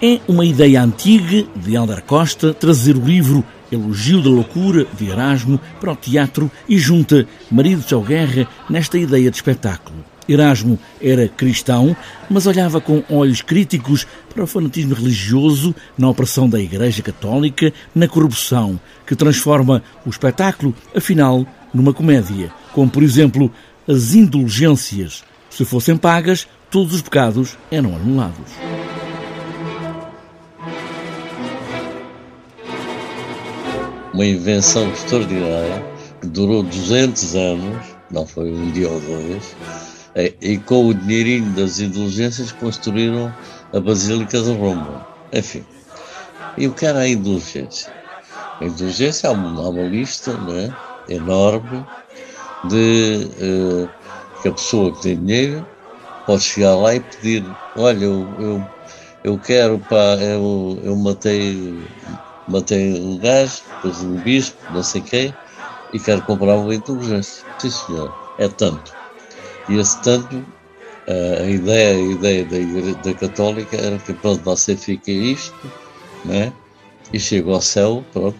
É uma ideia antiga de Helder Costa trazer o livro Elogio da Loucura de Erasmo para o teatro e junta Marido de Guerra nesta ideia de espetáculo. Erasmo era cristão, mas olhava com olhos críticos para o fanatismo religioso, na opressão da Igreja Católica, na corrupção, que transforma o espetáculo, afinal, numa comédia, como por exemplo as indulgências. Se fossem pagas, todos os pecados eram anulados. Uma invenção extraordinária que durou 200 anos, não foi um dia ou dois, é, e com o dinheirinho das indulgências construíram a Basílica de Roma. Enfim, e o que era a indulgência? A indulgência há uma, há uma lista né, enorme de uh, que a pessoa que tem dinheiro pode chegar lá e pedir: Olha, eu, eu, eu quero, pá, eu, eu matei matei um gajo, depois um bispo, não sei quem, e quero comprar uma indulgência. Sim, senhor, é tanto. E esse tanto, a ideia, a ideia da, igreja, da Católica era que, pronto, você fica isto, né? e chega ao céu, pronto,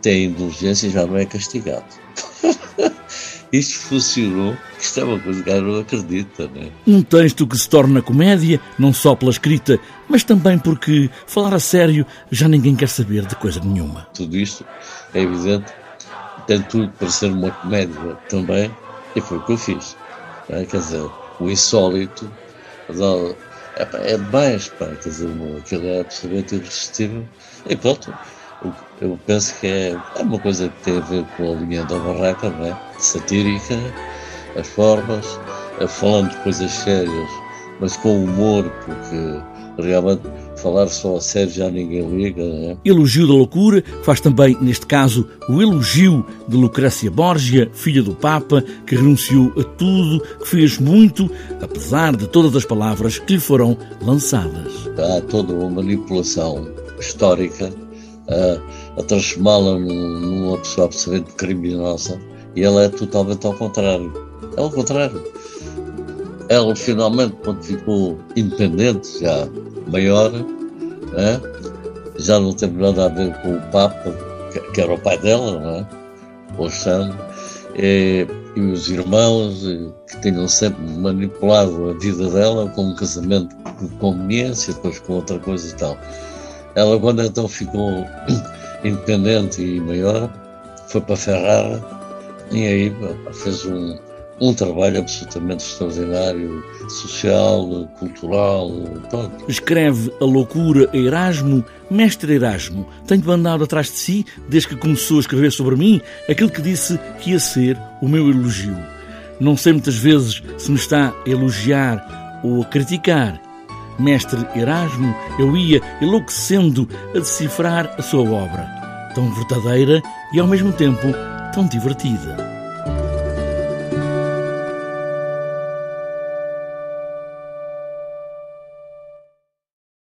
tem indulgência e já não é castigado. isto funcionou, isto é uma coisa que não acredita, né? Um texto que se torna comédia, não só pela escrita, mas também porque falar a sério já ninguém quer saber de coisa nenhuma. Tudo isto é evidente, tem tudo para ser uma comédia também, e foi o que eu fiz. Né? Quer dizer, o insólito é, é demais, pá, quer dizer, aquilo é absolutamente irresistível. E pronto, eu penso que é, é uma coisa que tem a ver com a linha da barraca, não é? Satírica, as formas, falando de coisas sérias, mas com humor, porque realmente falar só a sério já ninguém liga. Né? Elogio da loucura faz também, neste caso, o elogio de Lucrécia Borgia, filha do Papa, que renunciou a tudo, que fez muito, apesar de todas as palavras que lhe foram lançadas. Há toda uma manipulação histórica a, a transformá-la numa pessoa absolutamente criminosa e ela é totalmente ao contrário. É ao contrário. Ela finalmente, quando ficou independente, já maior, né? já não teve nada a ver com o Papa, que, era o pai dela, não é? o Alexandre, e, e os irmãos que tinham sempre manipulado a vida dela com um casamento de conveniência, depois com outra coisa e tal. Ela, quando então ficou independente e maior, foi para Ferrara e aí fez um, um trabalho absolutamente extraordinário, social, cultural, todo. Escreve A Loucura Erasmo, Mestre Erasmo. Tenho andado atrás de si desde que começou a escrever sobre mim aquilo que disse que ia ser o meu elogio. Não sei muitas vezes se me está a elogiar ou a criticar mestre Erasmo, eu ia enlouquecendo a decifrar a sua obra, tão verdadeira e ao mesmo tempo tão divertida.